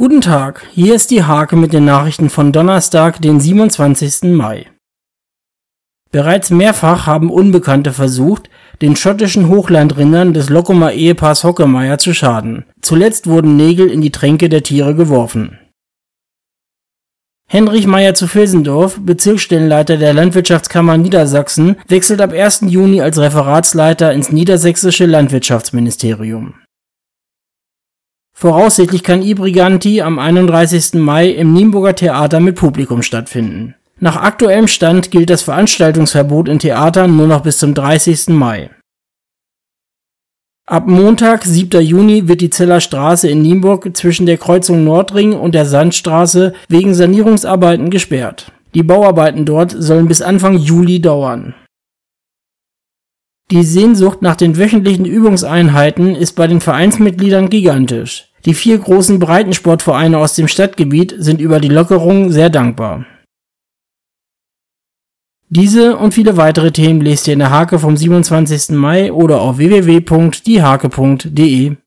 Guten Tag, hier ist die Hake mit den Nachrichten von Donnerstag, den 27. Mai. Bereits mehrfach haben Unbekannte versucht, den schottischen Hochlandrindern des Lockumer Ehepaars Hockemeyer zu schaden. Zuletzt wurden Nägel in die Tränke der Tiere geworfen. Henrich Meyer zu Vilsendorf, Bezirksstellenleiter der Landwirtschaftskammer Niedersachsen, wechselt ab 1. Juni als Referatsleiter ins niedersächsische Landwirtschaftsministerium. Voraussichtlich kann I-Briganti am 31. Mai im Nienburger Theater mit Publikum stattfinden. Nach aktuellem Stand gilt das Veranstaltungsverbot in Theatern nur noch bis zum 30. Mai. Ab Montag, 7. Juni, wird die Zeller Straße in Nienburg zwischen der Kreuzung Nordring und der Sandstraße wegen Sanierungsarbeiten gesperrt. Die Bauarbeiten dort sollen bis Anfang Juli dauern. Die Sehnsucht nach den wöchentlichen Übungseinheiten ist bei den Vereinsmitgliedern gigantisch. Die vier großen Breitensportvereine aus dem Stadtgebiet sind über die Lockerung sehr dankbar. Diese und viele weitere Themen lest ihr in der Hake vom 27. Mai oder auf www.diehake.de